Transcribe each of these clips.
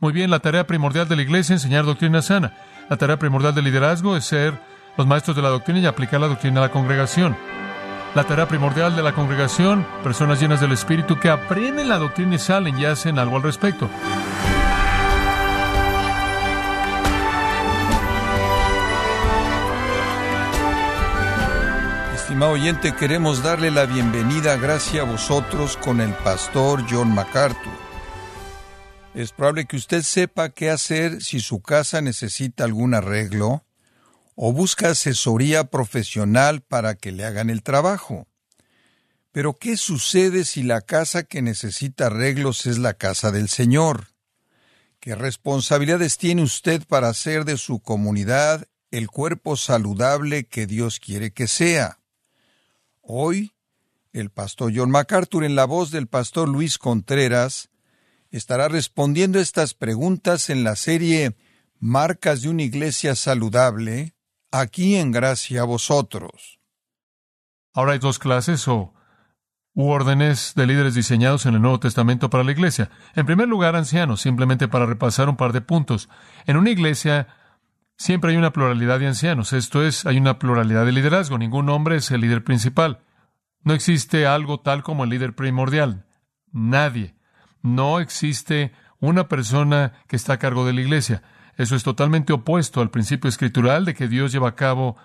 Muy bien, la tarea primordial de la iglesia es enseñar doctrina sana. La tarea primordial del liderazgo es ser los maestros de la doctrina y aplicar la doctrina a la congregación. La tarea primordial de la congregación, personas llenas del Espíritu que aprenden la doctrina y salen y hacen algo al respecto. Estimado oyente, queremos darle la bienvenida, gracias a vosotros, con el pastor John MacArthur. Es probable que usted sepa qué hacer si su casa necesita algún arreglo o busca asesoría profesional para que le hagan el trabajo. Pero ¿qué sucede si la casa que necesita arreglos es la casa del Señor? ¿Qué responsabilidades tiene usted para hacer de su comunidad el cuerpo saludable que Dios quiere que sea? Hoy, el pastor John MacArthur, en la voz del pastor Luis Contreras, estará respondiendo estas preguntas en la serie Marcas de una iglesia saludable, aquí en gracia a vosotros. Ahora hay dos clases o órdenes de líderes diseñados en el Nuevo Testamento para la iglesia. En primer lugar, ancianos, simplemente para repasar un par de puntos. En una iglesia Siempre hay una pluralidad de ancianos, esto es, hay una pluralidad de liderazgo, ningún hombre es el líder principal. No existe algo tal como el líder primordial, nadie. No existe una persona que está a cargo de la iglesia. Eso es totalmente opuesto al principio escritural de que Dios lleva a cabo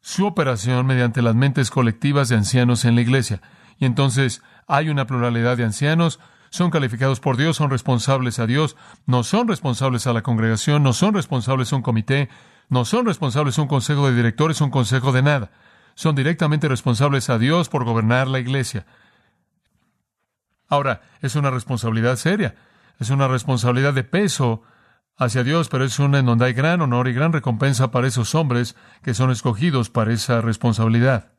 su operación mediante las mentes colectivas de ancianos en la iglesia. Y entonces hay una pluralidad de ancianos, son calificados por Dios, son responsables a Dios, no son responsables a la congregación, no son responsables a un comité, no son responsables a un consejo de directores, un consejo de nada. Son directamente responsables a Dios por gobernar la iglesia. Ahora, es una responsabilidad seria, es una responsabilidad de peso hacia Dios, pero es una en donde hay gran honor y gran recompensa para esos hombres que son escogidos para esa responsabilidad.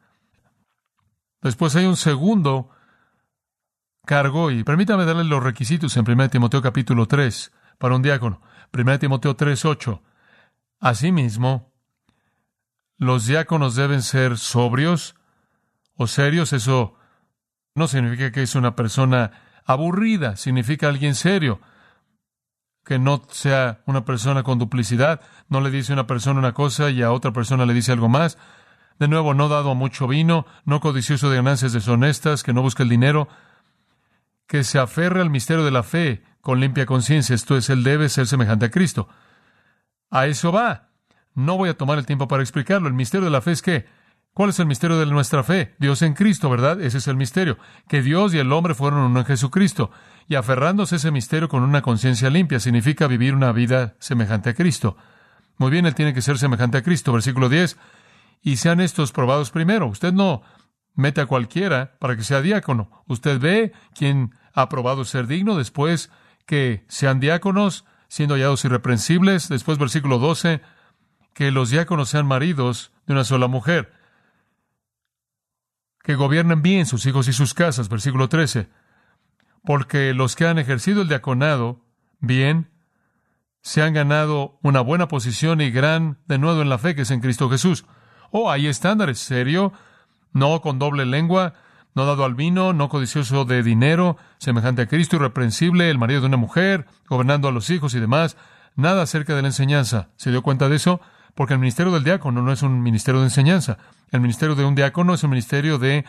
Después hay un segundo cargo. Y permítame darle los requisitos en 1 Timoteo capítulo 3 para un diácono. 1 Timoteo 3, 8. Asimismo, los diáconos deben ser sobrios o serios. Eso no significa que es una persona aburrida, significa alguien serio. Que no sea una persona con duplicidad, no le dice a una persona una cosa y a otra persona le dice algo más. De nuevo, no dado a mucho vino, no codicioso de ganancias deshonestas, que no busque el dinero, que se aferre al misterio de la fe con limpia conciencia, esto es, él debe ser semejante a Cristo. A eso va. No voy a tomar el tiempo para explicarlo. El misterio de la fe es que, ¿cuál es el misterio de nuestra fe? Dios en Cristo, ¿verdad? Ese es el misterio. Que Dios y el hombre fueron uno en Jesucristo. Y aferrándose a ese misterio con una conciencia limpia significa vivir una vida semejante a Cristo. Muy bien, él tiene que ser semejante a Cristo. Versículo 10. Y sean estos probados primero. Usted no mete a cualquiera para que sea diácono. Usted ve quién ha probado ser digno, después que sean diáconos, siendo hallados irreprensibles, después versículo 12, que los diáconos sean maridos de una sola mujer, que gobiernen bien sus hijos y sus casas, versículo 13, porque los que han ejercido el diaconado bien, se han ganado una buena posición y gran denuedo en la fe que es en Cristo Jesús. Oh, hay estándares, serio, no con doble lengua, no dado al vino, no codicioso de dinero, semejante a Cristo, irreprensible, el marido de una mujer, gobernando a los hijos y demás. Nada acerca de la enseñanza. ¿Se dio cuenta de eso? Porque el ministerio del diácono no es un ministerio de enseñanza. El ministerio de un diácono es un ministerio de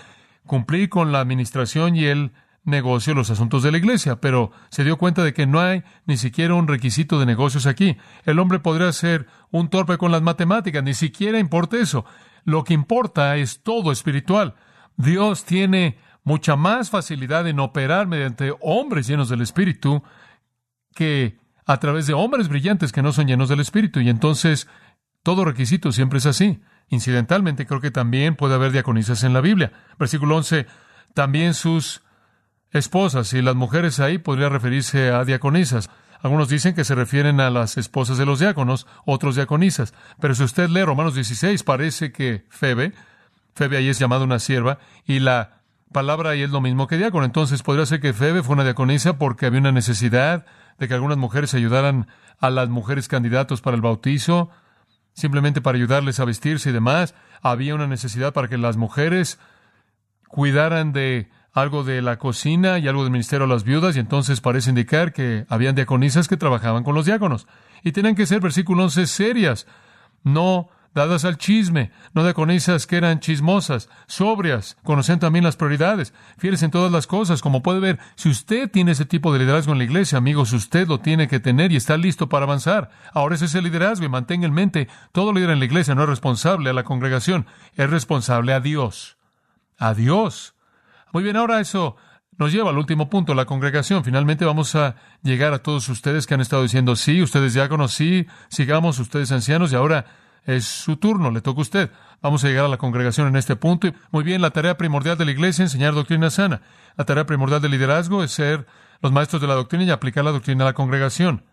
cumplir con la administración y el negocio, los asuntos de la iglesia, pero se dio cuenta de que no hay ni siquiera un requisito de negocios aquí. El hombre podría ser un torpe con las matemáticas, ni siquiera importa eso. Lo que importa es todo espiritual. Dios tiene mucha más facilidad en operar mediante hombres llenos del Espíritu que a través de hombres brillantes que no son llenos del Espíritu. Y entonces todo requisito siempre es así. Incidentalmente, creo que también puede haber diaconisas en la Biblia. Versículo 11, también sus esposas, y las mujeres ahí podría referirse a diaconisas. Algunos dicen que se refieren a las esposas de los diáconos, otros diaconisas. Pero si usted lee Romanos 16, parece que Febe Febe ahí es llamada una sierva y la palabra ahí es lo mismo que diácono. Entonces podría ser que Febe fue una diaconisa porque había una necesidad de que algunas mujeres ayudaran a las mujeres candidatos para el bautizo, simplemente para ayudarles a vestirse y demás. Había una necesidad para que las mujeres cuidaran de algo de la cocina y algo del ministerio a las viudas, y entonces parece indicar que habían diaconisas que trabajaban con los diáconos. Y tenían que ser, versículo 11, serias, no dadas al chisme, no diaconisas que eran chismosas, sobrias, conocen también las prioridades, fieles en todas las cosas. Como puede ver, si usted tiene ese tipo de liderazgo en la iglesia, amigos, usted lo tiene que tener y está listo para avanzar. Ahora ese es el liderazgo y mantenga en mente, todo líder en la iglesia no es responsable a la congregación, es responsable a Dios. A Dios. Muy bien, ahora eso nos lleva al último punto, la congregación. Finalmente vamos a llegar a todos ustedes que han estado diciendo, sí, ustedes diáconos, sí, sigamos, ustedes ancianos, y ahora es su turno, le toca a usted. Vamos a llegar a la congregación en este punto. Muy bien, la tarea primordial de la iglesia es enseñar doctrina sana. La tarea primordial del liderazgo es ser los maestros de la doctrina y aplicar la doctrina a la congregación.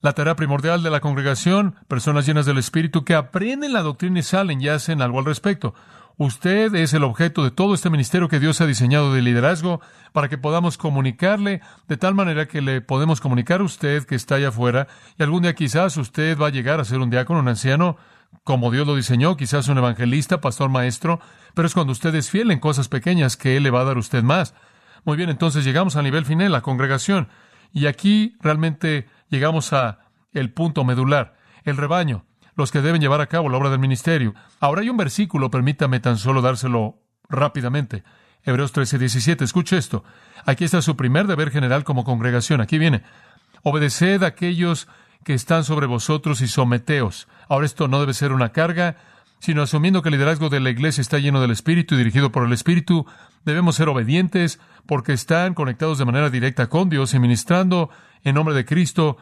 La tarea primordial de la congregación, personas llenas del Espíritu que aprenden la doctrina y salen y hacen algo al respecto. Usted es el objeto de todo este ministerio que Dios ha diseñado de liderazgo para que podamos comunicarle de tal manera que le podemos comunicar a usted que está allá afuera y algún día quizás usted va a llegar a ser un diácono, un anciano, como Dios lo diseñó, quizás un evangelista, pastor, maestro, pero es cuando usted es fiel en cosas pequeñas que Él le va a dar a usted más. Muy bien, entonces llegamos al nivel final, la congregación, y aquí realmente llegamos a el punto medular, el rebaño los que deben llevar a cabo la obra del ministerio. Ahora hay un versículo, permítame tan solo dárselo rápidamente. Hebreos 13, 17. Escuche esto. Aquí está su primer deber general como congregación. Aquí viene. Obedeced a aquellos que están sobre vosotros y someteos. Ahora esto no debe ser una carga, sino asumiendo que el liderazgo de la iglesia está lleno del Espíritu y dirigido por el Espíritu, debemos ser obedientes porque están conectados de manera directa con Dios y ministrando en nombre de Cristo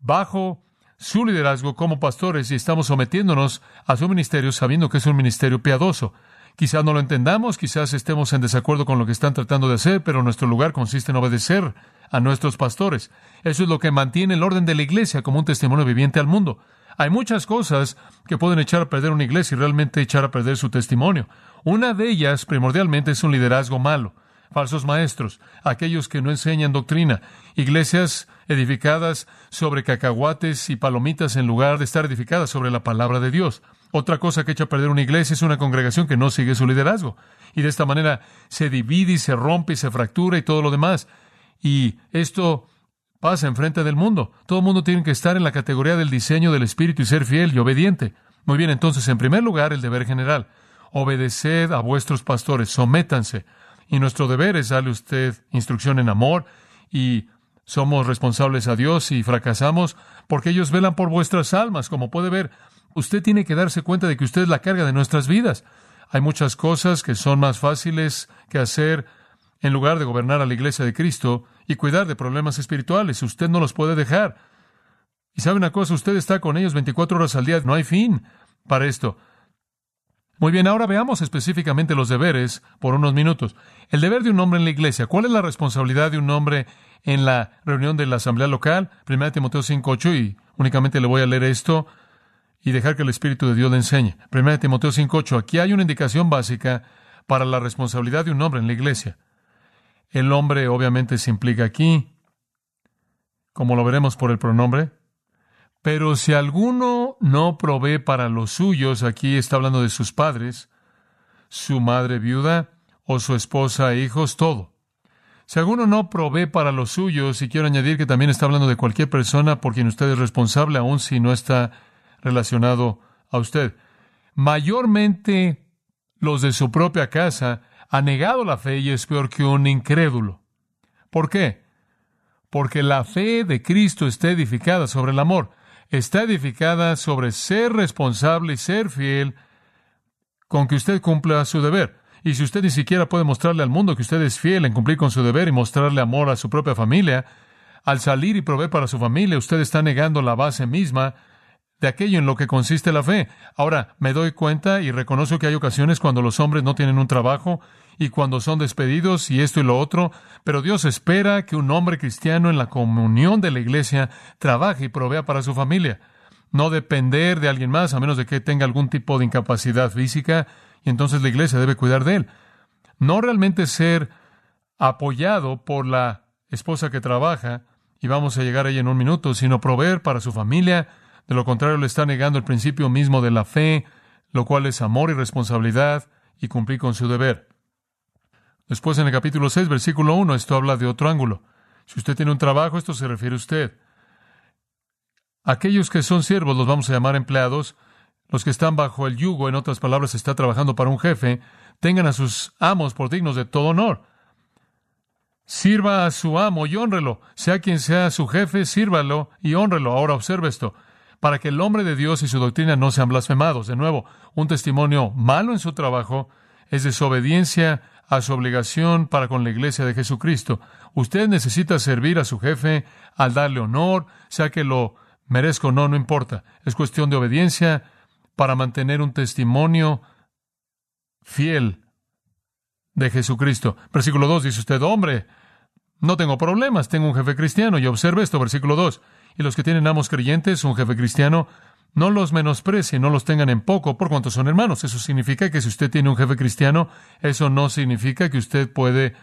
bajo su liderazgo como pastores y estamos sometiéndonos a su ministerio sabiendo que es un ministerio piadoso. Quizás no lo entendamos, quizás estemos en desacuerdo con lo que están tratando de hacer, pero nuestro lugar consiste en obedecer a nuestros pastores. Eso es lo que mantiene el orden de la iglesia como un testimonio viviente al mundo. Hay muchas cosas que pueden echar a perder una iglesia y realmente echar a perder su testimonio. Una de ellas, primordialmente, es un liderazgo malo falsos maestros, aquellos que no enseñan doctrina, iglesias edificadas sobre cacahuates y palomitas en lugar de estar edificadas sobre la palabra de Dios. Otra cosa que echa a perder una iglesia es una congregación que no sigue su liderazgo. Y de esta manera se divide y se rompe y se fractura y todo lo demás. Y esto pasa enfrente del mundo. Todo el mundo tiene que estar en la categoría del diseño del Espíritu y ser fiel y obediente. Muy bien, entonces, en primer lugar, el deber general. Obedeced a vuestros pastores, sométanse. Y nuestro deber es darle a usted instrucción en amor y somos responsables a Dios y fracasamos porque ellos velan por vuestras almas. Como puede ver, usted tiene que darse cuenta de que usted es la carga de nuestras vidas. Hay muchas cosas que son más fáciles que hacer en lugar de gobernar a la iglesia de Cristo y cuidar de problemas espirituales. Usted no los puede dejar. Y sabe una cosa, usted está con ellos 24 horas al día. No hay fin para esto. Muy bien, ahora veamos específicamente los deberes por unos minutos. El deber de un hombre en la iglesia. ¿Cuál es la responsabilidad de un hombre en la reunión de la asamblea local? 1 Timoteo 5.8 y únicamente le voy a leer esto y dejar que el Espíritu de Dios le enseñe. 1 Timoteo 5.8. Aquí hay una indicación básica para la responsabilidad de un hombre en la iglesia. El hombre obviamente se implica aquí, como lo veremos por el pronombre, pero si alguno no provee para los suyos, aquí está hablando de sus padres, su madre viuda o su esposa e hijos, todo. Si alguno no provee para los suyos, y quiero añadir que también está hablando de cualquier persona por quien usted es responsable, aun si no está relacionado a usted. Mayormente los de su propia casa han negado la fe y es peor que un incrédulo. ¿Por qué? Porque la fe de Cristo está edificada sobre el amor está edificada sobre ser responsable y ser fiel con que usted cumpla su deber. Y si usted ni siquiera puede mostrarle al mundo que usted es fiel en cumplir con su deber y mostrarle amor a su propia familia, al salir y proveer para su familia, usted está negando la base misma de aquello en lo que consiste la fe. Ahora, me doy cuenta y reconozco que hay ocasiones cuando los hombres no tienen un trabajo y cuando son despedidos y esto y lo otro, pero Dios espera que un hombre cristiano en la comunión de la iglesia trabaje y provea para su familia. No depender de alguien más a menos de que tenga algún tipo de incapacidad física y entonces la iglesia debe cuidar de él. No realmente ser apoyado por la esposa que trabaja, y vamos a llegar ahí en un minuto, sino proveer para su familia. De lo contrario, le está negando el principio mismo de la fe, lo cual es amor y responsabilidad y cumplir con su deber. Después en el capítulo 6, versículo 1, esto habla de otro ángulo. Si usted tiene un trabajo, esto se refiere a usted. Aquellos que son siervos los vamos a llamar empleados. Los que están bajo el yugo, en otras palabras, está trabajando para un jefe, tengan a sus amos por dignos de todo honor. Sirva a su amo y honrelo. Sea quien sea su jefe, sírvalo y honrelo. Ahora observe esto. Para que el hombre de Dios y su doctrina no sean blasfemados. De nuevo, un testimonio malo en su trabajo es desobediencia a su obligación para con la iglesia de Jesucristo. Usted necesita servir a su jefe al darle honor, sea que lo merezca o no, no importa. Es cuestión de obediencia para mantener un testimonio fiel de Jesucristo. Versículo 2 dice usted, hombre, no tengo problemas, tengo un jefe cristiano. Y observe esto, versículo 2. Y los que tienen amos creyentes, un jefe cristiano, no los menosprecien, no los tengan en poco por cuanto son hermanos. Eso significa que si usted tiene un jefe cristiano, eso no significa que usted puede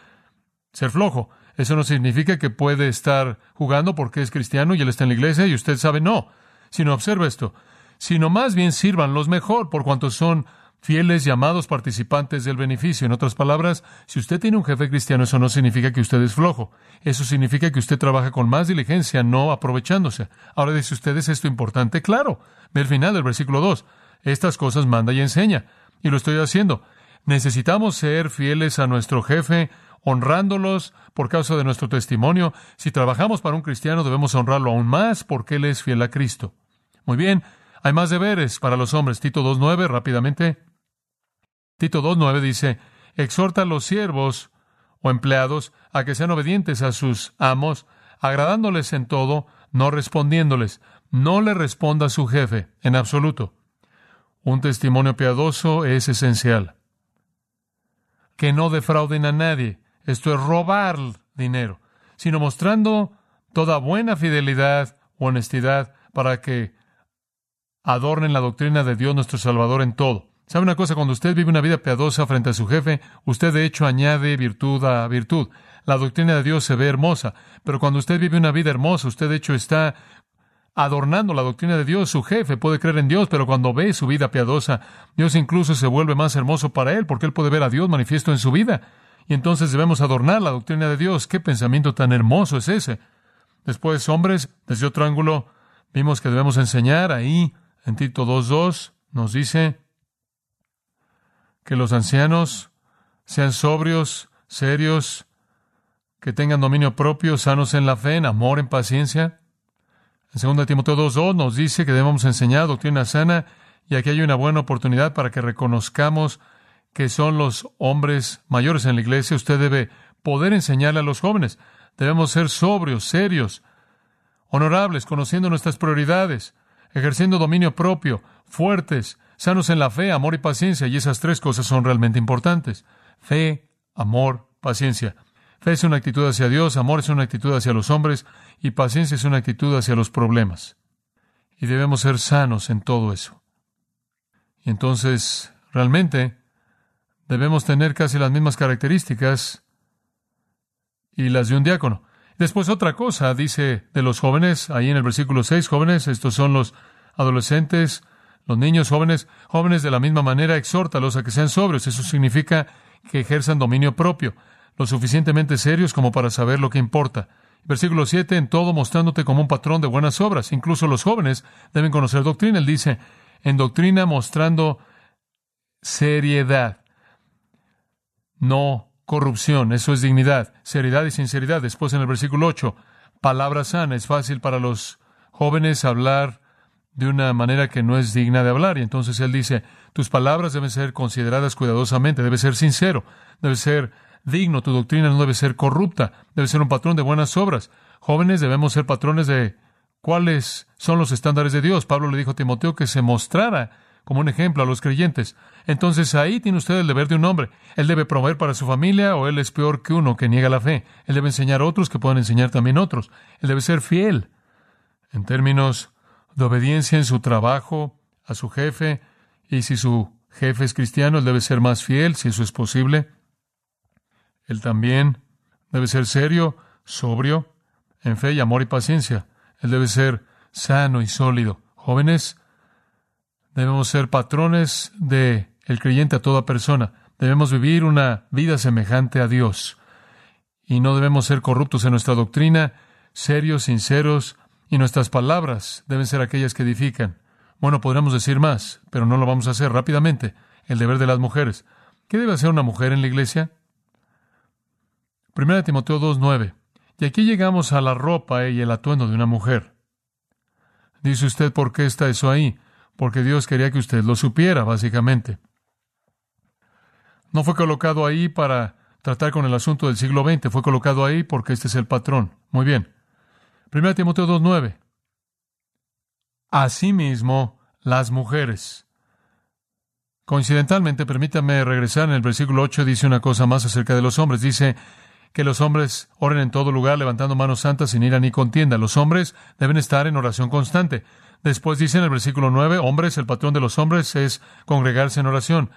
ser flojo. Eso no significa que puede estar jugando porque es cristiano y él está en la iglesia y usted sabe no. Sino observe esto. Sino más bien sirvan los mejor por cuanto son fieles llamados participantes del beneficio. En otras palabras, si usted tiene un jefe cristiano, eso no significa que usted es flojo. Eso significa que usted trabaja con más diligencia, no aprovechándose. Ahora dice usted, ¿es esto importante? Claro. Ve el final del versículo 2. Estas cosas manda y enseña. Y lo estoy haciendo. Necesitamos ser fieles a nuestro jefe, honrándolos por causa de nuestro testimonio. Si trabajamos para un cristiano, debemos honrarlo aún más porque él es fiel a Cristo. Muy bien. Hay más deberes para los hombres. Tito 2.9, rápidamente. Tito 2.9 dice, exhorta a los siervos o empleados a que sean obedientes a sus amos, agradándoles en todo, no respondiéndoles. No le responda su jefe, en absoluto. Un testimonio piadoso es esencial. Que no defrauden a nadie. Esto es robar dinero, sino mostrando toda buena fidelidad o honestidad para que adornen la doctrina de Dios nuestro Salvador en todo. ¿Sabe una cosa? Cuando usted vive una vida piadosa frente a su jefe, usted de hecho añade virtud a virtud. La doctrina de Dios se ve hermosa, pero cuando usted vive una vida hermosa, usted de hecho está adornando la doctrina de Dios. Su jefe puede creer en Dios, pero cuando ve su vida piadosa, Dios incluso se vuelve más hermoso para él, porque él puede ver a Dios manifiesto en su vida. Y entonces debemos adornar la doctrina de Dios. ¿Qué pensamiento tan hermoso es ese? Después, hombres, desde otro ángulo, vimos que debemos enseñar ahí, en Tito 2.2, nos dice, que los ancianos sean sobrios, serios, que tengan dominio propio, sanos en la fe, en amor, en paciencia. En 2 Timoteo 2.2 nos dice que debemos enseñar doctrina sana y aquí hay una buena oportunidad para que reconozcamos que son los hombres mayores en la iglesia. Usted debe poder enseñarle a los jóvenes. Debemos ser sobrios, serios, honorables, conociendo nuestras prioridades, ejerciendo dominio propio, fuertes, sanos en la fe, amor y paciencia, y esas tres cosas son realmente importantes. Fe, amor, paciencia. Fe es una actitud hacia Dios, amor es una actitud hacia los hombres, y paciencia es una actitud hacia los problemas. Y debemos ser sanos en todo eso. Y entonces, realmente, debemos tener casi las mismas características y las de un diácono. Después otra cosa, dice de los jóvenes, ahí en el versículo 6, jóvenes, estos son los adolescentes, los niños jóvenes, jóvenes de la misma manera, exhórtalos a que sean sobrios. Eso significa que ejerzan dominio propio, lo suficientemente serios como para saber lo que importa. Versículo 7, en todo mostrándote como un patrón de buenas obras. Incluso los jóvenes deben conocer doctrina. Él dice, en doctrina mostrando seriedad, no corrupción. Eso es dignidad, seriedad y sinceridad. Después en el versículo 8, palabra sana. Es fácil para los jóvenes hablar de una manera que no es digna de hablar. Y entonces él dice, tus palabras deben ser consideradas cuidadosamente, debe ser sincero, debe ser digno, tu doctrina no debe ser corrupta, debe ser un patrón de buenas obras. Jóvenes debemos ser patrones de cuáles son los estándares de Dios. Pablo le dijo a Timoteo que se mostrara como un ejemplo a los creyentes. Entonces ahí tiene usted el deber de un hombre. Él debe proveer para su familia o él es peor que uno que niega la fe. Él debe enseñar a otros que puedan enseñar también otros. Él debe ser fiel en términos de obediencia en su trabajo a su jefe, y si su jefe es cristiano, él debe ser más fiel, si eso es posible. Él también debe ser serio, sobrio, en fe y amor y paciencia. Él debe ser sano y sólido. Jóvenes, debemos ser patrones de el creyente a toda persona. Debemos vivir una vida semejante a Dios. Y no debemos ser corruptos en nuestra doctrina, serios, sinceros, y nuestras palabras deben ser aquellas que edifican. Bueno, podríamos decir más, pero no lo vamos a hacer rápidamente. El deber de las mujeres. ¿Qué debe hacer una mujer en la iglesia? Primera Timoteo 2.9. Y aquí llegamos a la ropa y el atuendo de una mujer. Dice usted, ¿por qué está eso ahí? Porque Dios quería que usted lo supiera, básicamente. No fue colocado ahí para tratar con el asunto del siglo XX, fue colocado ahí porque este es el patrón. Muy bien. 1 Timoteo 2.9. Asimismo, las mujeres. Coincidentalmente, permítame regresar en el versículo 8, dice una cosa más acerca de los hombres. Dice, que los hombres oren en todo lugar levantando manos santas sin ira ni contienda. Los hombres deben estar en oración constante. Después dice en el versículo 9, hombres, el patrón de los hombres es congregarse en oración.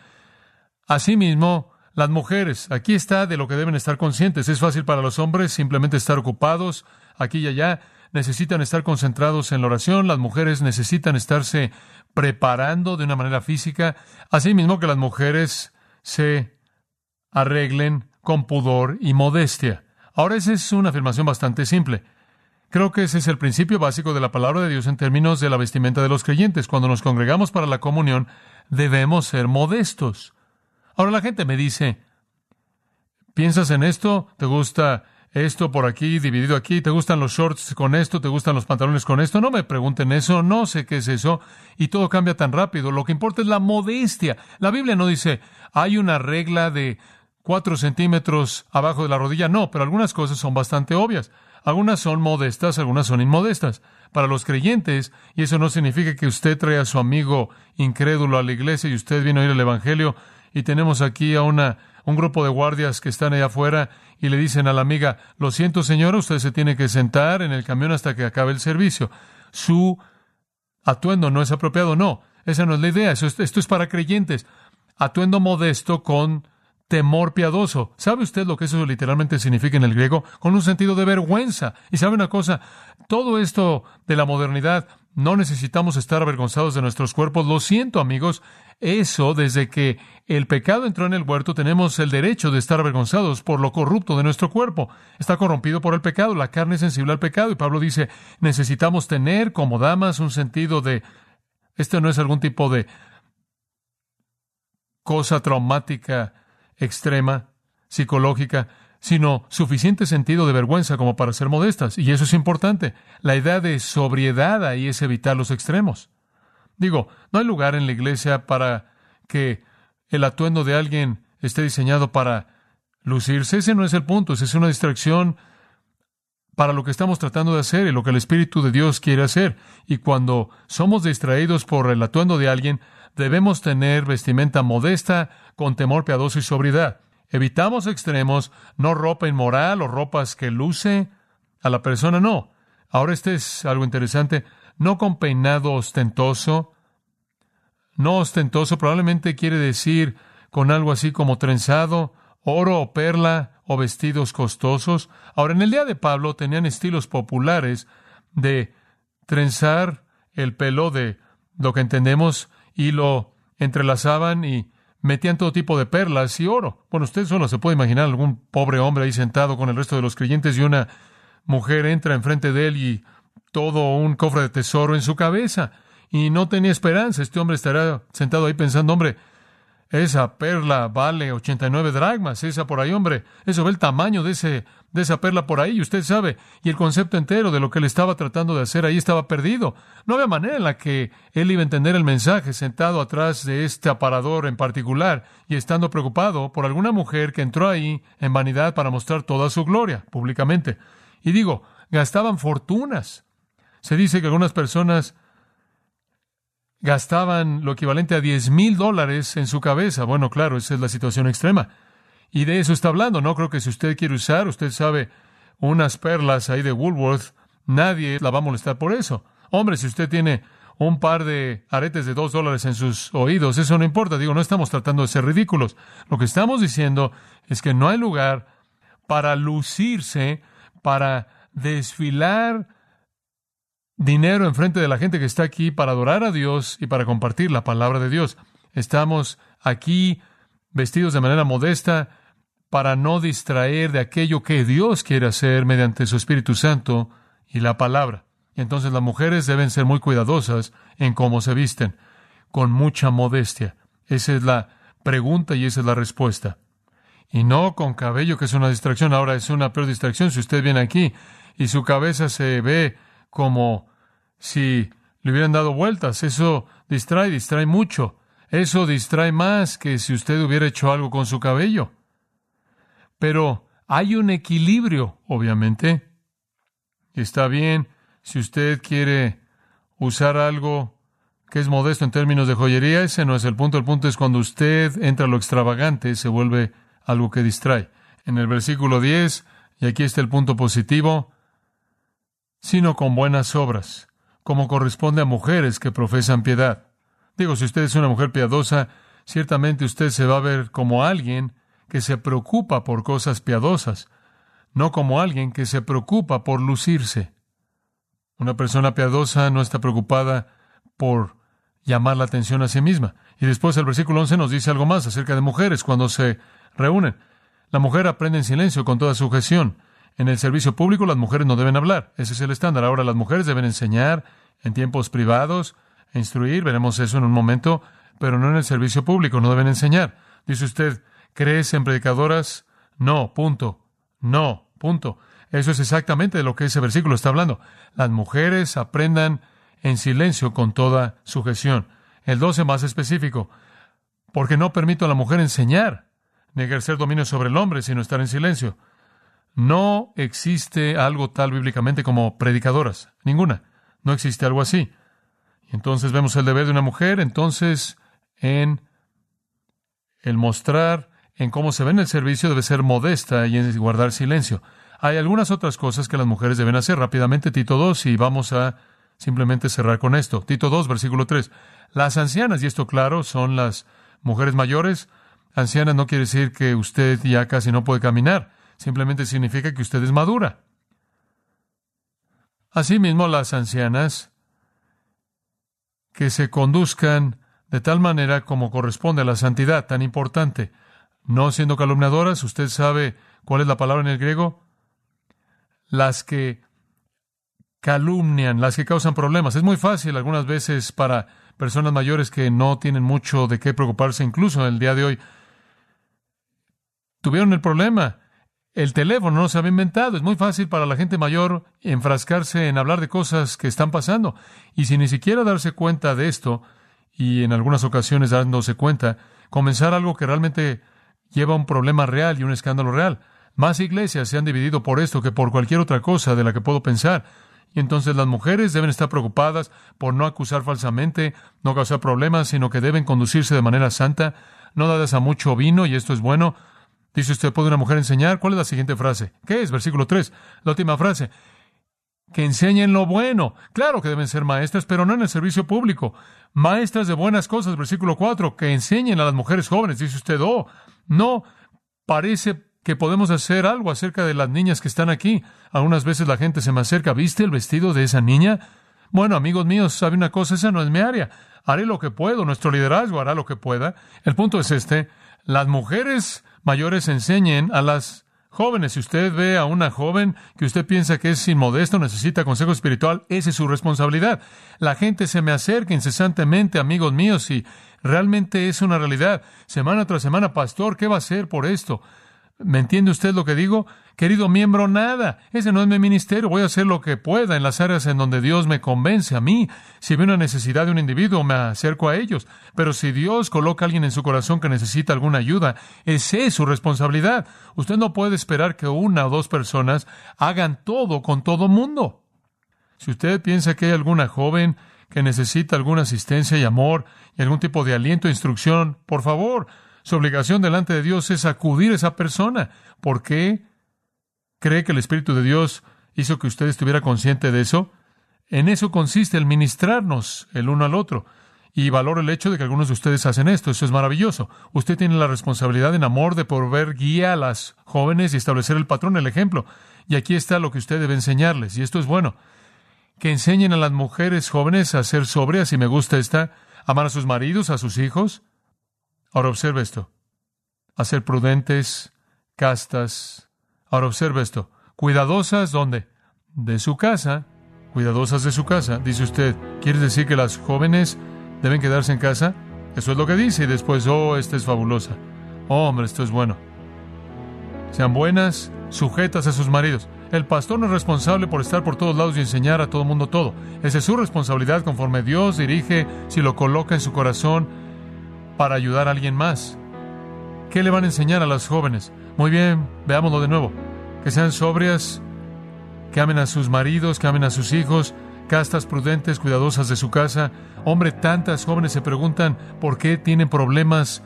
Asimismo, las mujeres, aquí está de lo que deben estar conscientes. Es fácil para los hombres simplemente estar ocupados aquí y allá. Necesitan estar concentrados en la oración. Las mujeres necesitan estarse preparando de una manera física. Asimismo que las mujeres se arreglen con pudor y modestia. Ahora esa es una afirmación bastante simple. Creo que ese es el principio básico de la palabra de Dios en términos de la vestimenta de los creyentes. Cuando nos congregamos para la comunión, debemos ser modestos. Ahora la gente me dice, ¿piensas en esto? ¿Te gusta esto por aquí, dividido aquí? ¿Te gustan los shorts con esto? ¿Te gustan los pantalones con esto? No me pregunten eso, no sé qué es eso. Y todo cambia tan rápido. Lo que importa es la modestia. La Biblia no dice, hay una regla de cuatro centímetros abajo de la rodilla. No, pero algunas cosas son bastante obvias. Algunas son modestas, algunas son inmodestas. Para los creyentes, y eso no significa que usted trae a su amigo incrédulo a la iglesia y usted viene a oír el Evangelio, y tenemos aquí a una, un grupo de guardias que están allá afuera y le dicen a la amiga, lo siento señora, usted se tiene que sentar en el camión hasta que acabe el servicio. Su atuendo no es apropiado, no, esa no es la idea, esto es para creyentes. Atuendo modesto con temor piadoso. ¿Sabe usted lo que eso literalmente significa en el griego? Con un sentido de vergüenza. Y sabe una cosa, todo esto de la modernidad, no necesitamos estar avergonzados de nuestros cuerpos. Lo siento, amigos. Eso, desde que el pecado entró en el huerto, tenemos el derecho de estar avergonzados por lo corrupto de nuestro cuerpo. Está corrompido por el pecado, la carne es sensible al pecado. Y Pablo dice, necesitamos tener como damas un sentido de, este no es algún tipo de cosa traumática extrema, psicológica, sino suficiente sentido de vergüenza como para ser modestas. Y eso es importante. La idea de sobriedad ahí es evitar los extremos. Digo, no hay lugar en la iglesia para que el atuendo de alguien esté diseñado para lucirse. Ese no es el punto. Esa es una distracción para lo que estamos tratando de hacer y lo que el Espíritu de Dios quiere hacer. Y cuando somos distraídos por el atuendo de alguien, debemos tener vestimenta modesta, con temor piadoso y sobriedad. Evitamos extremos, no ropa inmoral o ropas que luce a la persona, no. Ahora este es algo interesante, no con peinado ostentoso. No ostentoso probablemente quiere decir con algo así como trenzado, oro o perla o vestidos costosos. Ahora, en el día de Pablo tenían estilos populares de trenzar el pelo de lo que entendemos y lo entrelazaban y metían todo tipo de perlas y oro. Bueno, usted solo se puede imaginar algún pobre hombre ahí sentado con el resto de los creyentes y una mujer entra enfrente de él y todo un cofre de tesoro en su cabeza. Y no tenía esperanza. Este hombre estará sentado ahí pensando, hombre, esa perla vale 89 dragmas, esa por ahí, hombre. Eso ve el tamaño de ese de esa perla por ahí, usted sabe, y el concepto entero de lo que él estaba tratando de hacer ahí estaba perdido. No había manera en la que él iba a entender el mensaje sentado atrás de este aparador en particular y estando preocupado por alguna mujer que entró ahí en vanidad para mostrar toda su gloria públicamente. Y digo, gastaban fortunas. Se dice que algunas personas gastaban lo equivalente a diez mil dólares en su cabeza. Bueno, claro, esa es la situación extrema. Y de eso está hablando. No creo que si usted quiere usar, usted sabe, unas perlas ahí de Woolworth, nadie la va a molestar por eso. Hombre, si usted tiene un par de aretes de dos dólares en sus oídos, eso no importa. Digo, no estamos tratando de ser ridículos. Lo que estamos diciendo es que no hay lugar para lucirse, para desfilar dinero en frente de la gente que está aquí para adorar a Dios y para compartir la palabra de Dios. Estamos aquí vestidos de manera modesta para no distraer de aquello que Dios quiere hacer mediante su Espíritu Santo y la palabra. Entonces las mujeres deben ser muy cuidadosas en cómo se visten, con mucha modestia. Esa es la pregunta y esa es la respuesta. Y no con cabello, que es una distracción. Ahora es una peor distracción si usted viene aquí y su cabeza se ve como si le hubieran dado vueltas. Eso distrae, distrae mucho. Eso distrae más que si usted hubiera hecho algo con su cabello. Pero hay un equilibrio, obviamente. Está bien si usted quiere usar algo que es modesto en términos de joyería, ese no es el punto. El punto es cuando usted entra a lo extravagante, se vuelve algo que distrae. En el versículo 10, y aquí está el punto positivo, sino con buenas obras, como corresponde a mujeres que profesan piedad. Digo, si usted es una mujer piadosa, ciertamente usted se va a ver como alguien que se preocupa por cosas piadosas, no como alguien que se preocupa por lucirse. Una persona piadosa no está preocupada por llamar la atención a sí misma. Y después el versículo 11 nos dice algo más acerca de mujeres cuando se reúnen. La mujer aprende en silencio con toda sujeción. En el servicio público las mujeres no deben hablar. Ese es el estándar. Ahora las mujeres deben enseñar en tiempos privados, instruir, veremos eso en un momento, pero no en el servicio público, no deben enseñar. Dice usted, ¿crees en predicadoras? No, punto. No, punto. Eso es exactamente de lo que ese versículo está hablando. Las mujeres aprendan en silencio con toda sujeción. El 12 más específico, porque no permito a la mujer enseñar ni ejercer dominio sobre el hombre, sino estar en silencio. No existe algo tal bíblicamente como predicadoras, ninguna. No existe algo así. Y entonces vemos el deber de una mujer, entonces en el mostrar en cómo se ve en el servicio debe ser modesta y guardar silencio. Hay algunas otras cosas que las mujeres deben hacer rápidamente. Tito 2, y vamos a simplemente cerrar con esto. Tito 2, versículo 3. Las ancianas, y esto claro, son las mujeres mayores. Anciana no quiere decir que usted ya casi no puede caminar simplemente significa que usted es madura. Asimismo, las ancianas que se conduzcan de tal manera como corresponde a la santidad tan importante, no siendo calumniadoras, usted sabe cuál es la palabra en el griego, las que calumnian, las que causan problemas. Es muy fácil algunas veces para personas mayores que no tienen mucho de qué preocuparse, incluso en el día de hoy. Tuvieron el problema el teléfono no se había inventado. Es muy fácil para la gente mayor enfrascarse en hablar de cosas que están pasando. Y sin ni siquiera darse cuenta de esto, y en algunas ocasiones dándose cuenta, comenzar algo que realmente lleva un problema real y un escándalo real. Más iglesias se han dividido por esto que por cualquier otra cosa de la que puedo pensar. Y entonces las mujeres deben estar preocupadas por no acusar falsamente, no causar problemas, sino que deben conducirse de manera santa, no dadas a mucho vino, y esto es bueno, Dice usted, ¿puede una mujer enseñar? ¿Cuál es la siguiente frase? ¿Qué es? Versículo 3. La última frase. Que enseñen lo bueno. Claro que deben ser maestras, pero no en el servicio público. Maestras de buenas cosas. Versículo 4. Que enseñen a las mujeres jóvenes. Dice usted, oh, no, parece que podemos hacer algo acerca de las niñas que están aquí. Algunas veces la gente se me acerca. ¿Viste el vestido de esa niña? Bueno, amigos míos, ¿sabe una cosa? Esa no es mi área. Haré lo que puedo. Nuestro liderazgo hará lo que pueda. El punto es este. Las mujeres mayores enseñen a las jóvenes. Si usted ve a una joven que usted piensa que es inmodesto, necesita consejo espiritual, esa es su responsabilidad. La gente se me acerca incesantemente, amigos míos, y realmente es una realidad. Semana tras semana, pastor, ¿qué va a hacer por esto? ¿Me entiende usted lo que digo? Querido miembro, nada. Ese no es mi ministerio. Voy a hacer lo que pueda en las áreas en donde Dios me convence a mí. Si ve una necesidad de un individuo, me acerco a ellos. Pero si Dios coloca a alguien en su corazón que necesita alguna ayuda, esa es su responsabilidad. Usted no puede esperar que una o dos personas hagan todo con todo mundo. Si usted piensa que hay alguna joven que necesita alguna asistencia y amor y algún tipo de aliento e instrucción, por favor, su obligación delante de Dios es acudir a esa persona. ¿Por qué cree que el Espíritu de Dios hizo que usted estuviera consciente de eso? En eso consiste el ministrarnos el uno al otro. Y valoro el hecho de que algunos de ustedes hacen esto. Eso es maravilloso. Usted tiene la responsabilidad en amor de proveer guía a las jóvenes y establecer el patrón, el ejemplo. Y aquí está lo que usted debe enseñarles. Y esto es bueno. Que enseñen a las mujeres jóvenes a ser sobrias, y me gusta esta, amar a sus maridos, a sus hijos, Ahora observe esto. a ser prudentes, castas. Ahora observe esto. Cuidadosas, ¿dónde? De su casa. Cuidadosas de su casa. Dice usted, ¿quiere decir que las jóvenes deben quedarse en casa? Eso es lo que dice y después, oh, esta es fabulosa. Oh, hombre, esto es bueno. Sean buenas, sujetas a sus maridos. El pastor no es responsable por estar por todos lados y enseñar a todo el mundo todo. Esa es su responsabilidad conforme Dios dirige si lo coloca en su corazón para ayudar a alguien más. ¿Qué le van a enseñar a las jóvenes? Muy bien, veámoslo de nuevo. Que sean sobrias, que amen a sus maridos, que amen a sus hijos, castas, prudentes, cuidadosas de su casa. Hombre, tantas jóvenes se preguntan por qué tienen problemas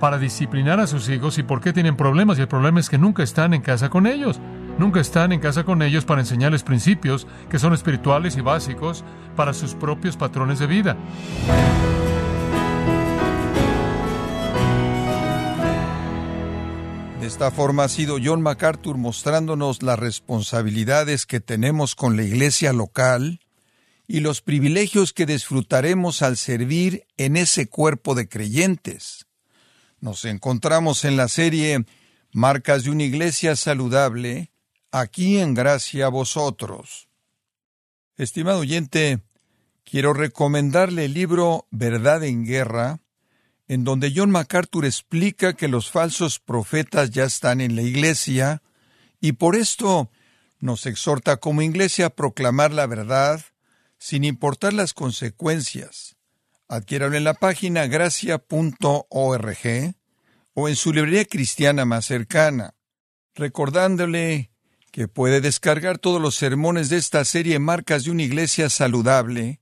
para disciplinar a sus hijos y por qué tienen problemas. Y el problema es que nunca están en casa con ellos. Nunca están en casa con ellos para enseñarles principios que son espirituales y básicos para sus propios patrones de vida. Esta forma ha sido John MacArthur mostrándonos las responsabilidades que tenemos con la iglesia local y los privilegios que disfrutaremos al servir en ese cuerpo de creyentes. Nos encontramos en la serie Marcas de una iglesia saludable, aquí en gracia a vosotros. Estimado oyente, quiero recomendarle el libro Verdad en Guerra, en donde John MacArthur explica que los falsos profetas ya están en la iglesia y por esto nos exhorta como iglesia a proclamar la verdad sin importar las consecuencias. Adquiéralo en la página gracia.org o en su librería cristiana más cercana, recordándole que puede descargar todos los sermones de esta serie Marcas de una Iglesia Saludable,